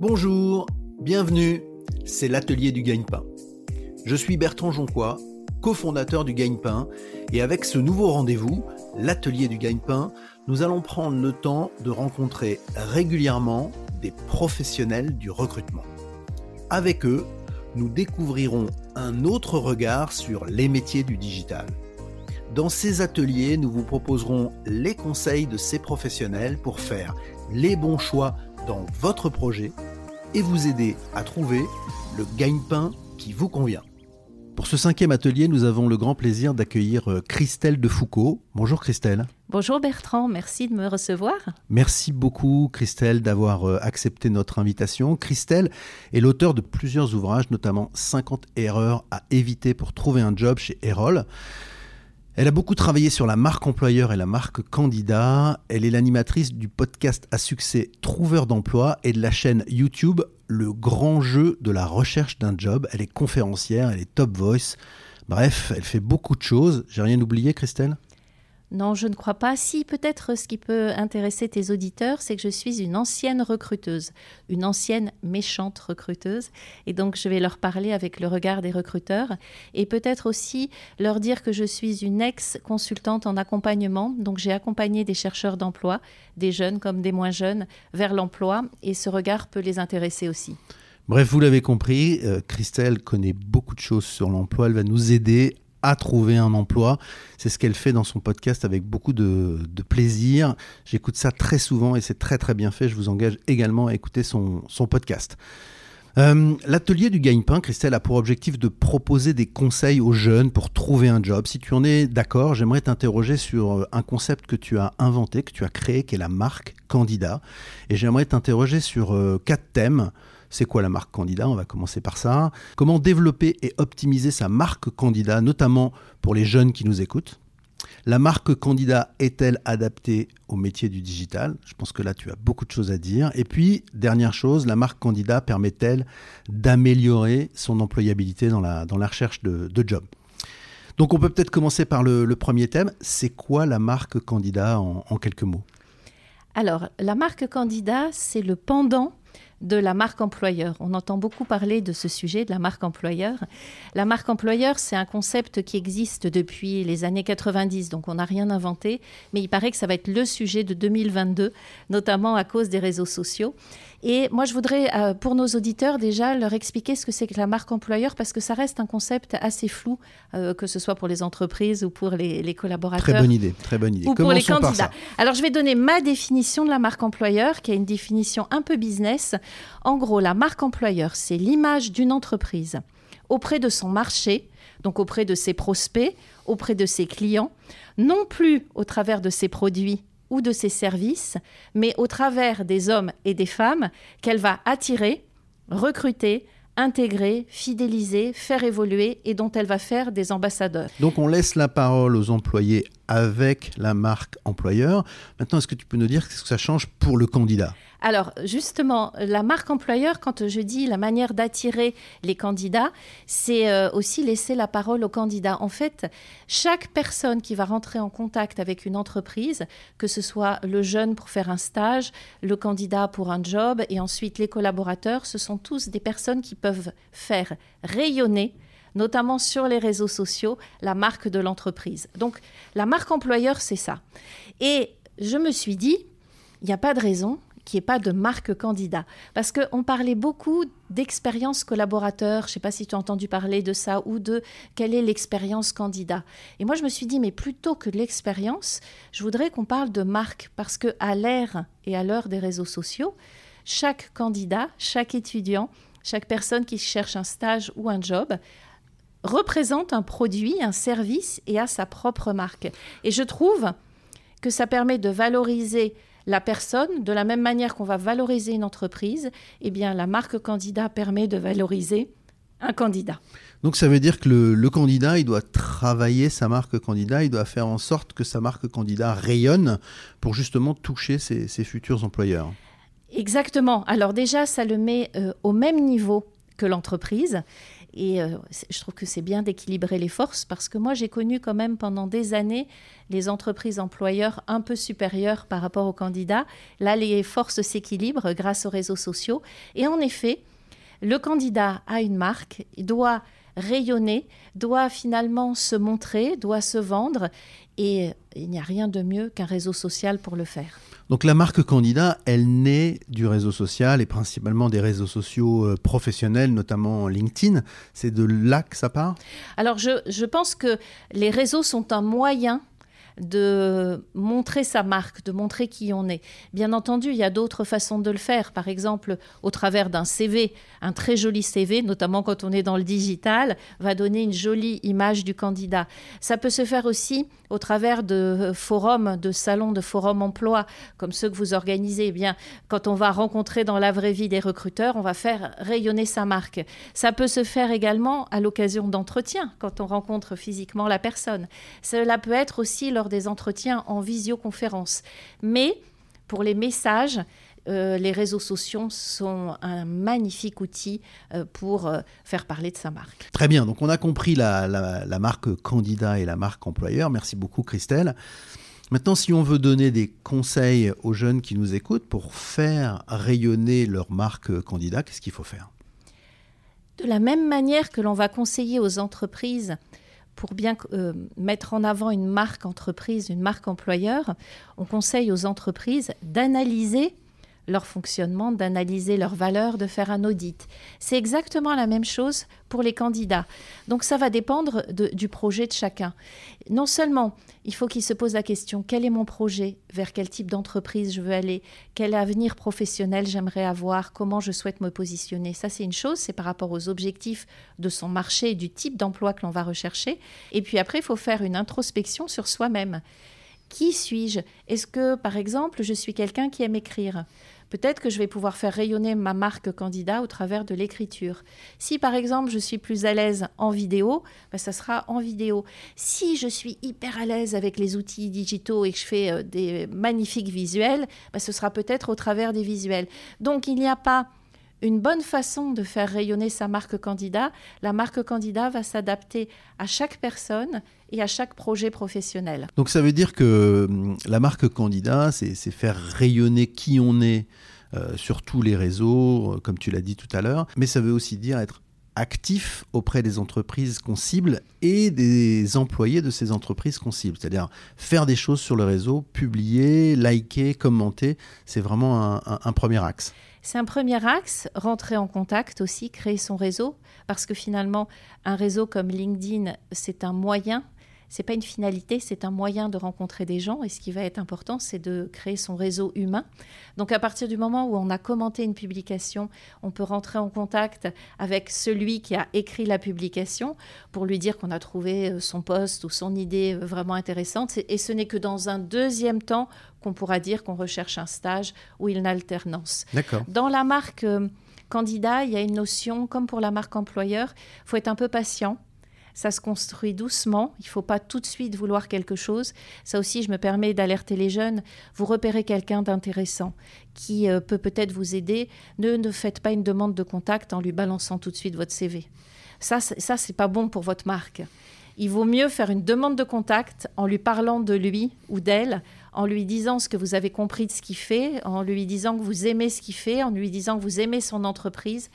Bonjour, bienvenue, c'est l'atelier du gagne-pain. Je suis Bertrand Jonquois, cofondateur du gagne-pain, et avec ce nouveau rendez-vous, l'atelier du gagne-pain, nous allons prendre le temps de rencontrer régulièrement des professionnels du recrutement. Avec eux, nous découvrirons un autre regard sur les métiers du digital. Dans ces ateliers, nous vous proposerons les conseils de ces professionnels pour faire les bons choix dans votre projet et vous aider à trouver le gagne-pain qui vous convient. Pour ce cinquième atelier, nous avons le grand plaisir d'accueillir euh, Christelle de Foucault. Bonjour Christelle. Bonjour Bertrand, merci de me recevoir. Merci beaucoup Christelle d'avoir euh, accepté notre invitation. Christelle est l'auteur de plusieurs ouvrages, notamment 50 erreurs à éviter pour trouver un job chez Erol. Elle a beaucoup travaillé sur la marque employeur et la marque candidat. Elle est l'animatrice du podcast à succès Trouveur d'emploi et de la chaîne YouTube Le grand jeu de la recherche d'un job. Elle est conférencière, elle est top voice. Bref, elle fait beaucoup de choses. J'ai rien oublié, Christelle? Non, je ne crois pas. Si, peut-être ce qui peut intéresser tes auditeurs, c'est que je suis une ancienne recruteuse, une ancienne méchante recruteuse. Et donc, je vais leur parler avec le regard des recruteurs. Et peut-être aussi leur dire que je suis une ex-consultante en accompagnement. Donc, j'ai accompagné des chercheurs d'emploi, des jeunes comme des moins jeunes, vers l'emploi. Et ce regard peut les intéresser aussi. Bref, vous l'avez compris, euh, Christelle connaît beaucoup de choses sur l'emploi. Elle va nous aider à trouver un emploi. C'est ce qu'elle fait dans son podcast avec beaucoup de, plaisir. J'écoute ça très souvent et c'est très très bien fait. Je vous engage également à écouter son, podcast. Euh, l'atelier du gagne-pain, Christelle, a pour objectif de proposer des conseils aux jeunes pour trouver un job. Si tu en es d'accord, j'aimerais t'interroger sur euh, un concept que tu as inventé, que tu as créé, qui est la marque candidat. Et j'aimerais t'interroger sur euh, quatre thèmes c'est quoi la marque candidat On va commencer par ça. Comment développer et optimiser sa marque candidat, notamment pour les jeunes qui nous écoutent? La marque candidat est-elle adaptée au métier du digital? Je pense que là, tu as beaucoup de choses à dire. Et puis, dernière chose, la marque candidat permet-elle d'améliorer son employabilité dans la, dans la recherche de, job? Donc, on peut peut-être commencer par le, premier thème. C'est quoi la marque candidat en quelques mots? Alors, la marque candidat, c'est le pendant de la marque employeur. On entend beaucoup parler de ce sujet, de la marque employeur. La marque employeur, c'est un concept qui existe depuis les années 90, donc on n'a rien inventé, mais il paraît que ça va être le sujet de 2022, notamment à cause des réseaux sociaux. Et moi, je voudrais, euh, pour nos auditeurs, déjà leur expliquer ce que c'est que la marque employeur, parce que ça reste un concept assez flou, euh, que ce soit pour les entreprises ou pour les, collaborateurs. Très bonne idée, très bonne idée. Ou pour les candidats. Alors, je vais donner ma définition de la marque employeur, qui est une définition un peu business. En gros, la marque employeur, c'est l'image d'une entreprise auprès de son marché, donc auprès de ses prospects, auprès de ses clients, non plus au travers de ses produits ou de ses services, mais au travers des hommes et des femmes qu'elle va attirer, recruter, intégrer, fidéliser, faire évoluer et dont elle va faire des ambassadeurs. Donc on laisse la parole aux employés avec la marque employeur. Maintenant, est-ce que tu peux nous dire ce que ça change pour le candidat? Alors justement, la marque employeur, quand je dis la manière d'attirer les candidats, c'est euh, aussi laisser la parole aux candidats. En fait, chaque personne qui va rentrer en contact avec une entreprise, que ce soit le jeune pour faire un stage, le candidat pour un job et ensuite les collaborateurs, ce sont tous des personnes qui peuvent faire rayonner notamment sur les réseaux sociaux, la marque de l'entreprise. Donc la marque employeur, c'est ça. Et je me suis dit, il n'y a pas de raison qu'il n'y ait pas de marque candidat. Parce qu'on parlait beaucoup d'expérience collaborateur, je ne sais pas si tu as entendu parler de ça, ou de quelle est l'expérience candidat. Et moi, je me suis dit, mais plutôt que de l'expérience, je voudrais qu'on parle de marque, parce que à l'ère et à l'heure des réseaux sociaux, chaque candidat, chaque étudiant, chaque personne qui cherche un stage ou un job représente un produit, un service et a sa propre marque. Et je trouve que ça permet de valoriser la personne, de la même manière qu'on va valoriser une entreprise, eh bien la marque candidat permet de valoriser un candidat. Donc ça veut dire que le, candidat, il doit travailler sa marque candidat, il doit faire en sorte que sa marque candidat rayonne pour justement toucher ses, futurs employeurs. Exactement. Alors déjà, ça le met euh, au même niveau que l'entreprise. Et euh, je trouve que c'est bien d'équilibrer les forces parce que moi, j'ai connu quand même pendant des années les entreprises employeurs un peu supérieures par rapport aux candidats. Là, les forces s'équilibrent grâce aux réseaux sociaux. Et en effet, le candidat a une marque, il doit rayonner, doit finalement se montrer, doit se vendre. Et il n'y a rien de mieux qu'un réseau social pour le faire. Donc la marque candidat, elle naît du réseau social et principalement des réseaux sociaux euh, professionnels, notamment LinkedIn. C'est de là que ça part? Alors je, je pense que les réseaux sont un moyen de montrer sa marque, de montrer qui on est. Bien entendu, il y a d'autres façons de le faire, par exemple au travers d'un CV. Un très joli CV, notamment quand on est dans le digital, va donner une jolie image du candidat. Ça peut se faire aussi au travers de forums, de salons, de forums emploi, comme ceux que vous organisez. Eh bien, quand on va rencontrer dans la vraie vie des recruteurs, on va faire rayonner sa marque. Ça peut se faire également à l'occasion d'entretiens, quand on rencontre physiquement la personne. Cela peut être aussi lors des entretiens en visioconférence. Mais pour les messages, euh, les réseaux sociaux sont un magnifique outil euh, pour euh, faire parler de sa marque. Très bien, donc on a compris la, marque candidat et la marque employeur. Merci beaucoup Christelle. Maintenant, si on veut donner des conseils aux jeunes qui nous écoutent pour faire rayonner leur marque candidat, qu'est-ce qu'il faut faire? De la même manière que l'on va conseiller aux entreprises pour bien euh, mettre en avant une marque entreprise, une marque employeur, on conseille aux entreprises d'analyser leur fonctionnement, d'analyser leurs valeurs, de faire un audit. C'est exactement la même chose pour les candidats. Donc ça va dépendre du projet de chacun. Non seulement il faut qu'il se pose la question quel est mon projet, vers quel type d'entreprise je veux aller, quel avenir professionnel j'aimerais avoir, comment je souhaite me positionner. Ça c'est une chose, c'est par rapport aux objectifs de son marché, du type d'emploi que l'on va rechercher. Et puis après, il faut faire une introspection sur soi-même. Qui suis-je? Est-ce que, par exemple, je suis quelqu'un qui aime écrire? Peut-être que je vais pouvoir faire rayonner ma marque candidat au travers de l'écriture. Si par exemple je suis plus à l'aise en vidéo, ben, ça sera en vidéo. Si je suis hyper à l'aise avec les outils digitaux et que je fais euh, des magnifiques visuels, ben, ce sera peut-être au travers des visuels. Donc il n'y a pas une bonne façon de faire rayonner sa marque candidat. La marque candidat va s'adapter à chaque personne et à chaque projet professionnel. Donc ça veut dire que hum, la marque candidat, c'est faire rayonner qui on est euh, sur tous les réseaux, euh, comme tu l'as dit tout à l'heure, mais ça veut aussi dire être actif auprès des entreprises qu'on cible et des employés de ces entreprises qu'on cible. C'est-à-dire faire des choses sur le réseau, publier, liker, commenter, c'est vraiment un premier axe. C'est un premier axe, rentrer en contact aussi, créer son réseau, parce que finalement, un réseau comme LinkedIn, c'est un moyen c'est pas une finalité, c'est un moyen de rencontrer des gens. Et ce qui va être important, c'est de créer son réseau humain. Donc, à partir du moment où on a commenté une publication, on peut rentrer en contact avec celui qui a écrit la publication pour lui dire qu'on a trouvé euh, son poste ou son idée euh, vraiment intéressante. Et ce n'est que dans un deuxième temps qu'on pourra dire qu'on recherche un stage ou une alternance. Dans la marque euh, candidat, il y a une notion, comme pour la marque employeur, il faut être un peu patient ça se construit doucement. Il ne faut pas tout de suite vouloir quelque chose. Ça aussi, je me permets d'alerter les jeunes. Vous repérez quelqu'un d'intéressant qui euh, peut peut-être vous aider. Ne, ne faites pas une demande de contact en lui balançant tout de suite votre CV. Ça, ça c'est pas bon pour votre marque. Il vaut mieux faire une demande de contact en lui parlant de lui ou d'elle, en lui disant ce que vous avez compris de ce qu'il fait, en lui disant que vous aimez ce qu'il fait, en lui disant que vous aimez son entreprise.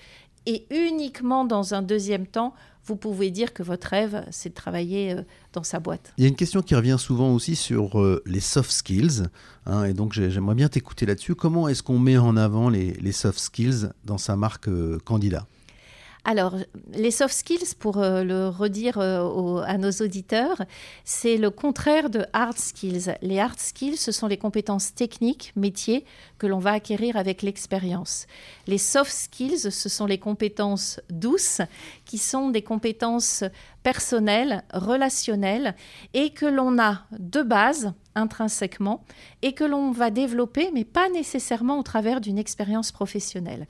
Et uniquement dans un deuxième temps, vous pouvez dire que votre rêve, c'est de travailler euh, dans sa boîte. Il y a une question qui revient souvent aussi sur euh, les soft skills. Hein, et donc, j'aimerais bien t'écouter là-dessus. Comment est-ce qu'on met en avant les, soft skills dans sa marque euh, candidat alors, les soft skills, pour euh, le redire euh, à nos auditeurs, c'est le contraire de hard skills. Les hard skills, ce sont les compétences techniques, métiers, que l'on va acquérir avec l'expérience. Les soft skills, ce sont les compétences douces, qui sont des compétences personnelles, relationnelles, et que l'on a de base intrinsèquement et que l'on va développer, mais pas nécessairement au travers d'une expérience professionnelle.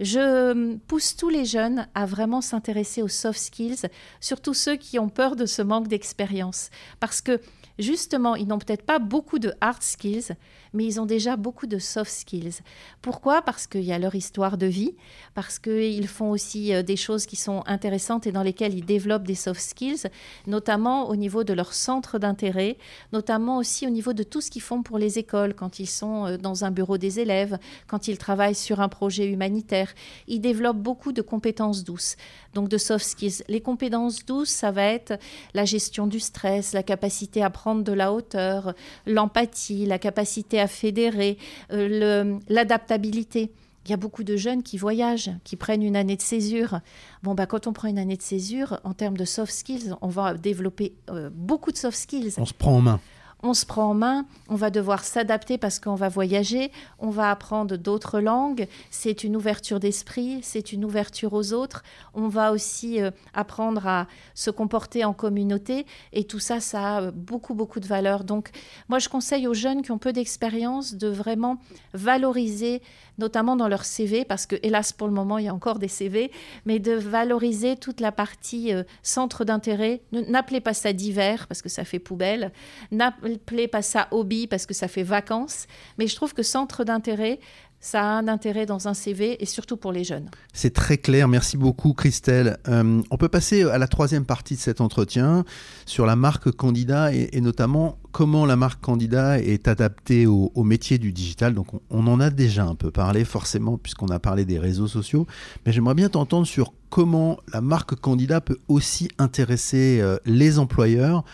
Je pousse tous les jeunes à vraiment s'intéresser aux soft skills, surtout ceux qui ont peur de ce manque d'expérience, parce que justement, ils n'ont peut-être pas beaucoup de hard skills, mais ils ont déjà beaucoup de soft skills. Pourquoi? Parce qu'il y a leur histoire de vie, parce qu'ils font aussi euh, des choses qui sont intéressantes et dans lesquelles ils développent des soft skills, notamment au niveau de leur centre d'intérêt, notamment aussi au niveau de tout ce qu'ils font pour les écoles, quand ils sont euh, dans un bureau des élèves, quand ils travaillent sur un projet humanitaire. Ils développent beaucoup de compétences douces, donc de soft skills. Les compétences douces, ça va être la gestion du stress, la capacité à prendre de la hauteur, l'empathie, la capacité à fédérer, euh, l'adaptabilité. Il y a beaucoup de jeunes qui voyagent, qui prennent une année de césure. Bon, bah, quand on prend une année de césure, en termes de soft skills, on va développer euh, beaucoup de soft skills. On se prend en main on se prend en main, on va devoir s'adapter parce qu'on va voyager, on va apprendre d'autres langues, c'est une ouverture d'esprit, c'est une ouverture aux autres, on va aussi euh, apprendre à se comporter en communauté et tout ça, ça a euh, beaucoup, beaucoup de valeur. Donc moi, je conseille aux jeunes qui ont peu d'expérience de vraiment valoriser notamment dans leur CV, parce que hélas pour le moment il y a encore des CV, mais de valoriser toute la partie euh, centre d'intérêt. N'appelez pas ça divers parce que ça fait poubelle, n'appelez pas ça hobby parce que ça fait vacances, mais je trouve que centre d'intérêt, ça a un intérêt dans un CV et surtout pour les jeunes. C'est très clair, merci beaucoup Christelle. Euh, on peut passer à la troisième partie de cet entretien sur la marque candidat et, notamment comment la marque candidat est adaptée au, métier du digital. Donc on, en a déjà un peu parlé forcément puisqu'on a parlé des réseaux sociaux, mais j'aimerais bien t'entendre sur comment la marque candidat peut aussi intéresser euh, les employeurs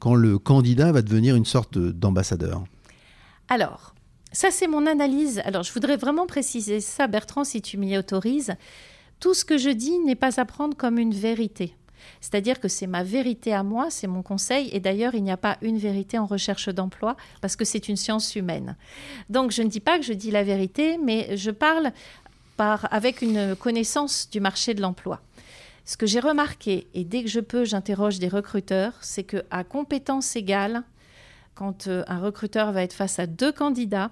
quand le candidat va devenir une sorte d'ambassadeur. Alors, ça, c'est mon analyse. Alors, je voudrais vraiment préciser ça, Bertrand, si tu m'y autorises. Tout ce que je dis n'est pas à prendre comme une vérité. C'est-à-dire que c'est ma vérité à moi, c'est mon conseil. Et d'ailleurs, il n'y a pas une vérité en recherche d'emploi parce que c'est une science humaine. Donc, je ne dis pas que je dis la vérité, mais je parle par, avec une connaissance du marché de l'emploi. Ce que j'ai remarqué, et dès que je peux, j'interroge des recruteurs, c'est que à compétences égales, quand euh, un recruteur va être face à deux candidats,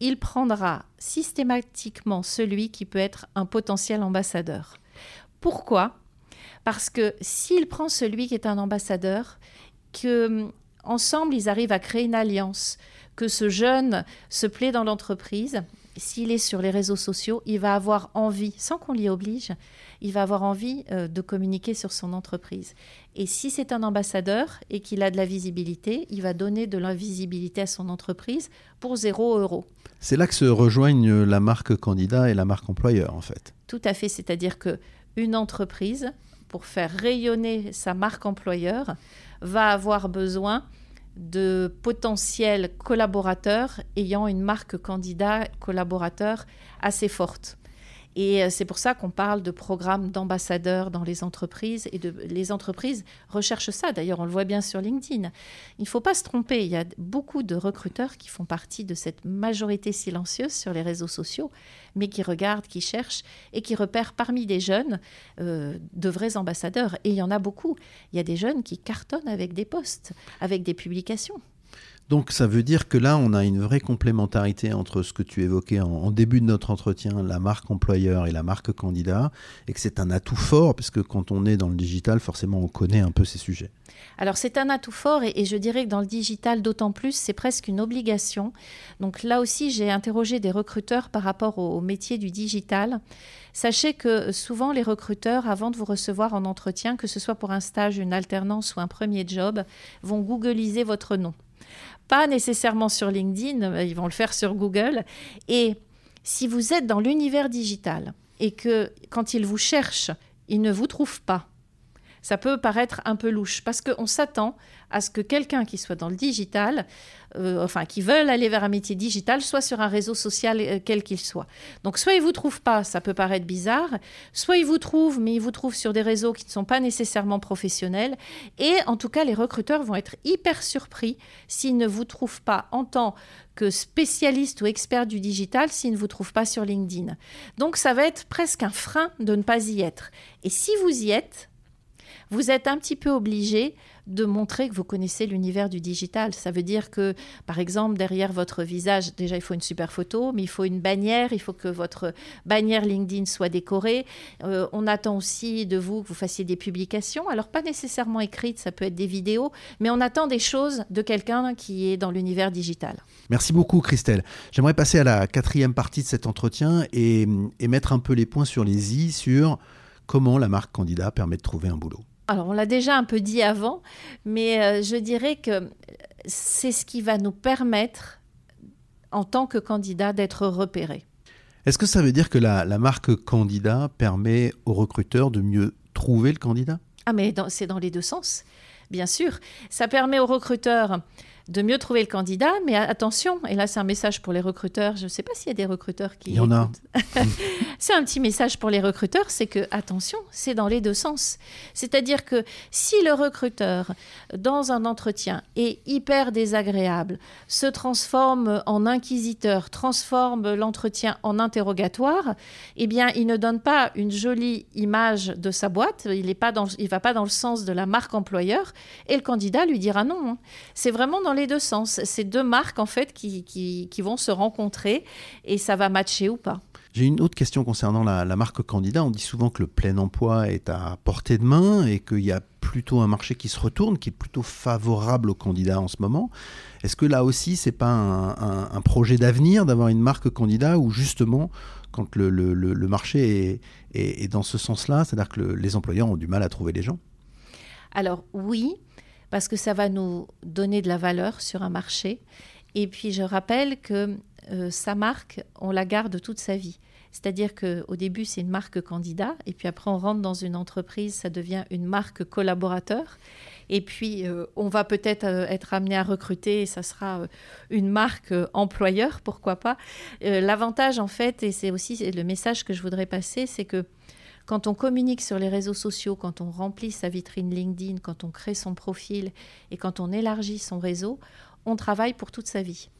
il prendra systématiquement celui qui peut être un potentiel ambassadeur. Pourquoi? Parce que s'il prend celui qui est un ambassadeur, que hum, ensemble ils arrivent à créer une alliance, que ce jeune se plaît dans l'entreprise, s'il est sur les réseaux sociaux, il va avoir envie, sans qu'on l'y oblige, il va avoir envie euh, de communiquer sur son entreprise. Et si c'est un ambassadeur et qu'il a de la visibilité, il va donner de la visibilité à son entreprise pour zéro euro. C'est là que se rejoignent la marque candidat et la marque employeur, en fait. Tout à fait, c'est-à-dire que une entreprise, pour faire rayonner sa marque employeur, va avoir besoin de potentiels collaborateurs ayant une marque candidat collaborateur assez forte. Et euh, c'est pour ça qu'on parle de programmes d'ambassadeurs dans les entreprises. Et les entreprises recherchent ça. D'ailleurs, on le voit bien sur LinkedIn. Il ne faut pas se tromper. Il y a beaucoup de recruteurs qui font partie de cette majorité silencieuse sur les réseaux sociaux, mais qui regardent, qui cherchent et qui repèrent parmi des jeunes euh, de vrais ambassadeurs. Et il y en a beaucoup. Il y a des jeunes qui cartonnent avec des posts, avec des publications. Donc ça veut dire que là, on a une vraie complémentarité entre ce que tu évoquais en, début de notre entretien, la marque employeur et la marque candidat, et que c'est un atout fort, parce que quand on est dans le digital, forcément, on connaît un peu ces sujets. Alors c'est un atout fort, et, je dirais que dans le digital, d'autant plus, c'est presque une obligation. Donc là aussi, j'ai interrogé des recruteurs par rapport au métier du digital. Sachez que souvent les recruteurs, avant de vous recevoir en entretien, que ce soit pour un stage, une alternance ou un premier job, vont googliser votre nom pas nécessairement sur LinkedIn, ils vont le faire sur Google. Et si vous êtes dans l'univers digital et que quand ils vous cherchent, ils ne vous trouvent pas, ça peut paraître un peu louche parce qu'on s'attend à ce que quelqu'un qui soit dans le digital, euh, enfin qui veulent aller vers un métier digital, soit sur un réseau social euh, quel qu'il soit. Donc soit ils vous trouvent pas, ça peut paraître bizarre, soit ils vous trouvent, mais ils vous trouvent sur des réseaux qui ne sont pas nécessairement professionnels. Et en tout cas, les recruteurs vont être hyper surpris s'ils ne vous trouvent pas en tant que spécialiste ou expert du digital s'ils ne vous trouvent pas sur LinkedIn. Donc ça va être presque un frein de ne pas y être. Et si vous y êtes, vous êtes un petit peu obligé de montrer que vous connaissez l'univers du digital. Ça veut dire que, par exemple, derrière votre visage, déjà, il faut une super photo, mais il faut une bannière, il faut que votre bannière LinkedIn soit décorée. Euh, on attend aussi de vous que vous fassiez des publications. Alors, pas nécessairement écrites, ça peut être des vidéos, mais on attend des choses de quelqu'un qui est dans l'univers digital. Merci beaucoup, Christelle. J'aimerais passer à la quatrième partie de cet entretien et, et mettre un peu les points sur les i sur comment la marque candidat permet de trouver un boulot. Alors, on l'a déjà un peu dit avant, mais euh, je dirais que c'est ce qui va nous permettre, en tant que candidat, d'être repéré. Est-ce que ça veut dire que la, marque candidat permet aux recruteurs de mieux trouver le candidat? Ah, mais c'est dans les deux sens, bien sûr. Ça permet aux recruteurs de mieux trouver le candidat. Mais attention, et là c'est un message pour les recruteurs, je ne sais pas s'il y a des recruteurs qui... Il y en a. c'est un petit message pour les recruteurs, c'est que, attention, c'est dans les deux sens. C'est-à-dire que si le recruteur, dans un entretien, est hyper désagréable, se transforme en inquisiteur, transforme l'entretien en interrogatoire, eh bien, il ne donne pas une jolie image de sa boîte, il ne va pas dans le sens de la marque employeur, et le candidat lui dira non. Hein. C'est vraiment dans les deux sens. C'est deux marques en fait qui, qui, vont se rencontrer et ça va matcher ou pas. J'ai une autre question concernant la, marque candidat. On dit souvent que le plein emploi est à portée de main et qu'il y a plutôt un marché qui se retourne, qui est plutôt favorable aux candidats en ce moment. Est-ce que là aussi, c'est pas un, projet d'avenir d'avoir une marque candidat où justement, quand le, le, le marché est, est, dans ce sens-là, c'est-à-dire que les employeurs ont du mal à trouver les gens? Alors oui, parce que ça va nous donner de la valeur sur un marché. Et puis je rappelle que euh, sa marque, on la garde toute sa vie. C'est-à-dire qu'au début, c'est une marque candidat, et puis après, on rentre dans une entreprise, ça devient une marque collaborateur. Et puis, euh, on va peut-être euh, être amené à recruter, et ça sera une marque employeur, pourquoi pas. L'avantage, en fait, et c'est aussi le message que je voudrais passer, c'est que quand on communique sur les réseaux sociaux, quand on remplit sa vitrine LinkedIn, quand on crée son profil et quand on élargit son réseau, on travaille pour toute sa vie.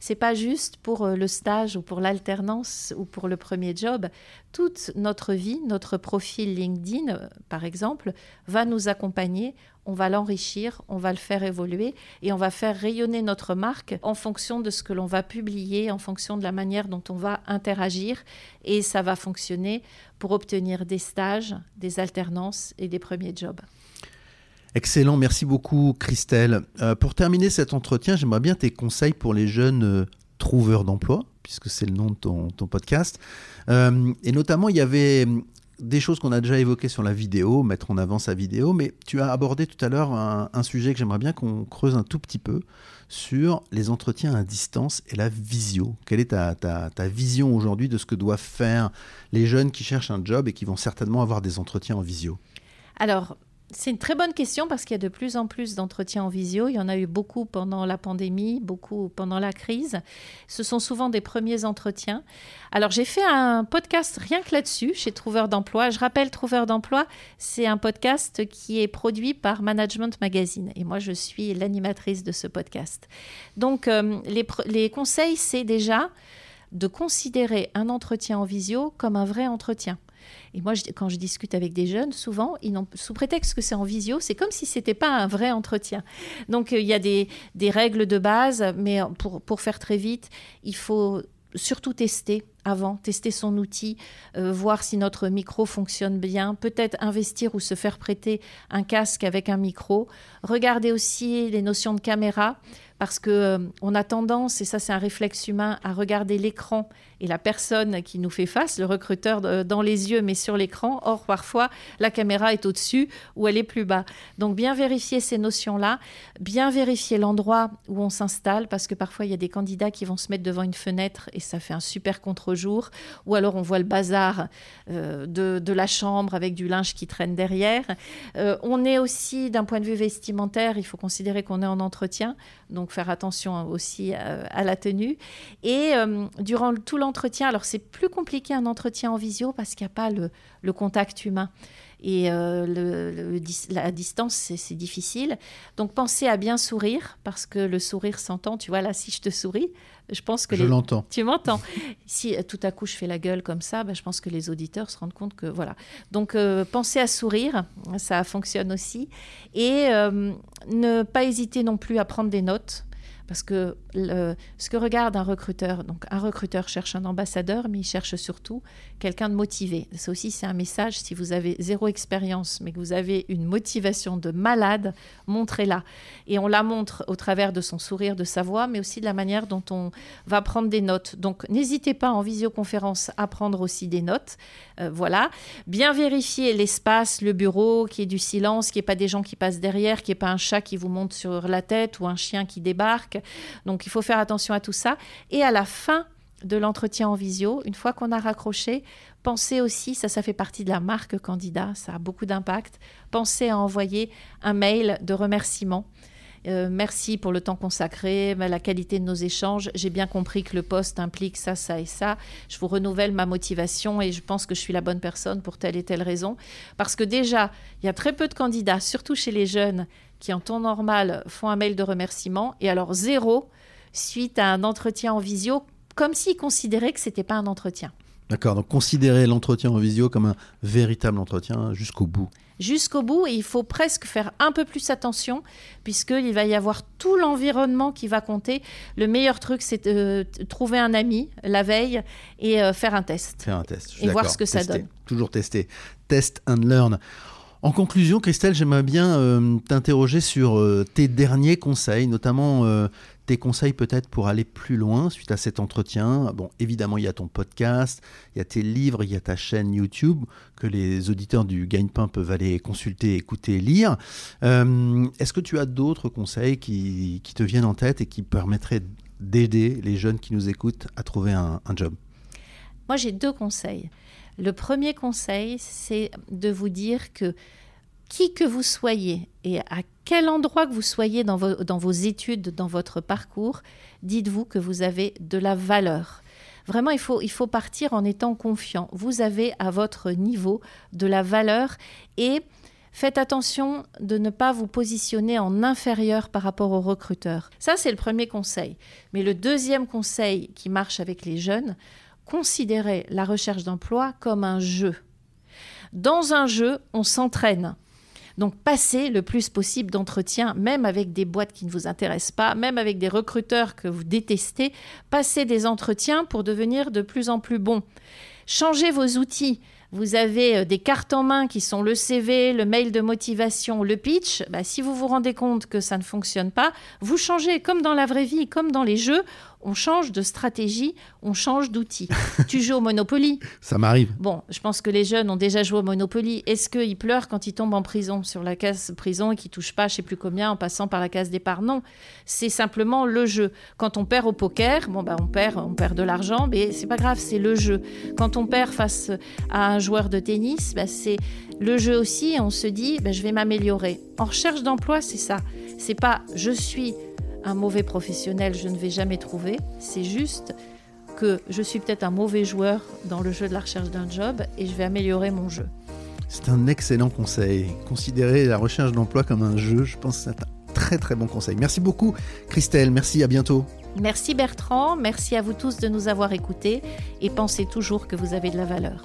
C'est pas juste pour euh, le stage ou pour l'alternance ou pour le premier job. Toute notre vie, notre profil LinkedIn, euh, par exemple, va nous accompagner. On va l'enrichir, on va le faire évoluer et on va faire rayonner notre marque en fonction de ce que l'on va publier, en fonction de la manière dont on va interagir. Et ça va fonctionner pour obtenir des stages, des alternances et des premiers jobs. Excellent, merci beaucoup Christelle. Euh, pour terminer cet entretien, j'aimerais bien tes conseils pour les jeunes euh, trouveurs d'emploi, puisque c'est le nom de ton, podcast. Euh, et notamment, il y avait des choses qu'on a déjà évoquées sur la vidéo, mettre en avant sa vidéo, mais tu as abordé tout à l'heure un, sujet que j'aimerais bien qu'on creuse un tout petit peu sur les entretiens à distance et la visio. Quelle est ta, ta, vision aujourd'hui de ce que doivent faire les jeunes qui cherchent un job et qui vont certainement avoir des entretiens en visio? Alors, c'est une très bonne question parce qu'il y a de plus en plus d'entretiens en visio. Il y en a eu beaucoup pendant la pandémie, beaucoup pendant la crise. Ce sont souvent des premiers entretiens. Alors j'ai fait un podcast rien que là-dessus chez Trouveur d'emploi. Je rappelle, Trouveur d'emploi, c'est un podcast qui est produit par Management Magazine. Et moi, je suis l'animatrice de ce podcast. Donc euh, les, les conseils, c'est déjà de considérer un entretien en visio comme un vrai entretien. Et moi, quand je discute avec des jeunes, souvent, ils sous prétexte que c'est en visio, c'est comme si ce n'était pas un vrai entretien. Donc, euh, il y a des, règles de base, mais pour, pour faire très vite, il faut surtout tester avant, tester son outil, euh, voir si notre micro fonctionne bien, peut-être investir ou se faire prêter un casque avec un micro, regarder aussi les notions de caméra parce que euh, on a tendance, et ça c'est un réflexe humain, à regarder l'écran et la personne qui nous fait face, le recruteur euh, dans les yeux mais sur l'écran. Or parfois la caméra est au-dessus ou elle est plus bas. Donc bien vérifier ces notions-là, bien vérifier l'endroit où on s'installe parce que parfois il y a des candidats qui vont se mettre devant une fenêtre et ça fait un super contre-jour. Ou alors on voit le bazar euh, de, la chambre avec du linge qui traîne derrière. on est aussi d'un point de vue vestimentaire, il faut considérer qu'on est en entretien. Donc faire attention aussi euh, à, la tenue. Et euh, durant tout l'entretien, alors c'est plus compliqué un entretien en visio parce qu'il n'y a pas le, contact humain. et le, la distance, c'est difficile. Donc pensez à bien sourire, parce que le sourire s'entend. Tu vois, là, si je te souris, je pense que je l'entends. Tu m'entends. si tout à coup je fais la gueule comme ça, ben, je pense que les auditeurs se rendent compte que voilà. Donc pensez à sourire, ça fonctionne aussi, et ne pas hésiter non plus à prendre des notes. Parce que ce que regarde un recruteur, donc un recruteur cherche un ambassadeur, mais il cherche surtout quelqu'un de motivé. Ça aussi, c'est un message. Si vous avez zéro expérience, mais que vous avez une motivation de malade, montrez-la. Et on la montre au travers de son sourire, de sa voix, mais aussi de la manière dont on va prendre des notes. Donc, n'hésitez pas en visioconférence à prendre aussi des notes. Euh, voilà. Bien vérifier l'espace, le bureau, qu'il y ait du silence, qu'il n'y ait pas des gens qui passent derrière, qu'il n'y ait pas un chat qui vous monte sur la tête ou un chien qui débarque. Donc il faut faire attention à tout ça. Et à la fin de l'entretien en visio, une fois qu'on a raccroché, pensez aussi, ça ça fait partie de la marque candidat, ça a beaucoup d'impact, pensez à envoyer un mail de remerciement. Euh, merci pour le temps consacré, la qualité de nos échanges. J'ai bien compris que le poste implique ça, ça et ça. Je vous renouvelle ma motivation et je pense que je suis la bonne personne pour telle et telle raison. Parce que déjà, il y a très peu de candidats, surtout chez les jeunes, qui en temps normal font un mail de remerciement et alors zéro suite à un entretien en visio, comme s'ils considéraient que ce n'était pas un entretien. D'accord, donc considérer l'entretien en visio comme un véritable entretien jusqu'au bout. Jusqu'au bout, et il faut presque faire un peu plus attention, puisqu'il va y avoir tout l'environnement qui va compter. Le meilleur truc, c'est de trouver un ami la veille et euh, faire un test. Faire un test. Et voir ce que ça donne. Toujours tester. Test and learn. En conclusion, Christelle, j'aimerais bien euh, t'interroger sur euh, tes derniers conseils, notamment euh, tes conseils peut-être pour aller plus loin suite à cet entretien. Bon, évidemment, il y a ton podcast, il y a tes livres, il y a ta chaîne YouTube que les auditeurs du Gagne-Pain peuvent aller consulter, écouter, lire. Est-ce que tu as d'autres conseils qui, te viennent en tête et qui permettraient d'aider les jeunes qui nous écoutent à trouver un job? Moi, j'ai deux conseils. Le premier conseil, c'est de vous dire que qui que vous soyez et à quel endroit que vous soyez dans vos, études, dans votre parcours, dites-vous que vous avez de la valeur. Vraiment, il faut, il faut partir en étant confiant. Vous avez à votre niveau de la valeur et faites attention de ne pas vous positionner en inférieur par rapport aux recruteurs. Ça, c'est le premier conseil. Mais le deuxième conseil qui marche avec les jeunes, considérer la recherche d'emploi comme un jeu. Dans un jeu, on s'entraîne. Donc passez le plus possible d'entretiens, même avec des boîtes qui ne vous intéressent pas, même avec des recruteurs que vous détestez, passez des entretiens pour devenir de plus en plus bon. Changez vos outils. Vous avez euh, des cartes en main qui sont le CV, le mail de motivation, le pitch. Bah, si vous vous rendez compte que ça ne fonctionne pas, vous changez comme dans la vraie vie, comme dans les jeux on change de stratégie, on change d'outil. tu joues au Monopoly Ça m'arrive. Bon, je pense que les jeunes ont déjà joué au Monopoly. Est-ce qu'ils pleurent quand ils tombent en prison, sur la case prison et qu'ils touchent pas, je sais plus combien, en passant par la case départ? Non, c'est simplement le jeu. Quand on perd au poker, bon bah on perd, on perd de l'argent, mais c'est pas grave, c'est le jeu. Quand on perd face à un joueur de tennis, bah, c'est le jeu aussi. on se dit, bah, je vais m'améliorer. En recherche d'emploi, c'est ça. C'est pas je suis un mauvais professionnel, je ne vais jamais trouver. C'est juste que je suis peut-être un mauvais joueur dans le jeu de la recherche d'un job et je vais améliorer mon jeu. C'est un excellent conseil. Considérer la recherche d'emploi comme un jeu, je pense que c'est un très très bon conseil. Merci beaucoup Christelle, merci, à bientôt. Merci Bertrand, merci à vous tous de nous avoir écoutés et pensez toujours que vous avez de la valeur.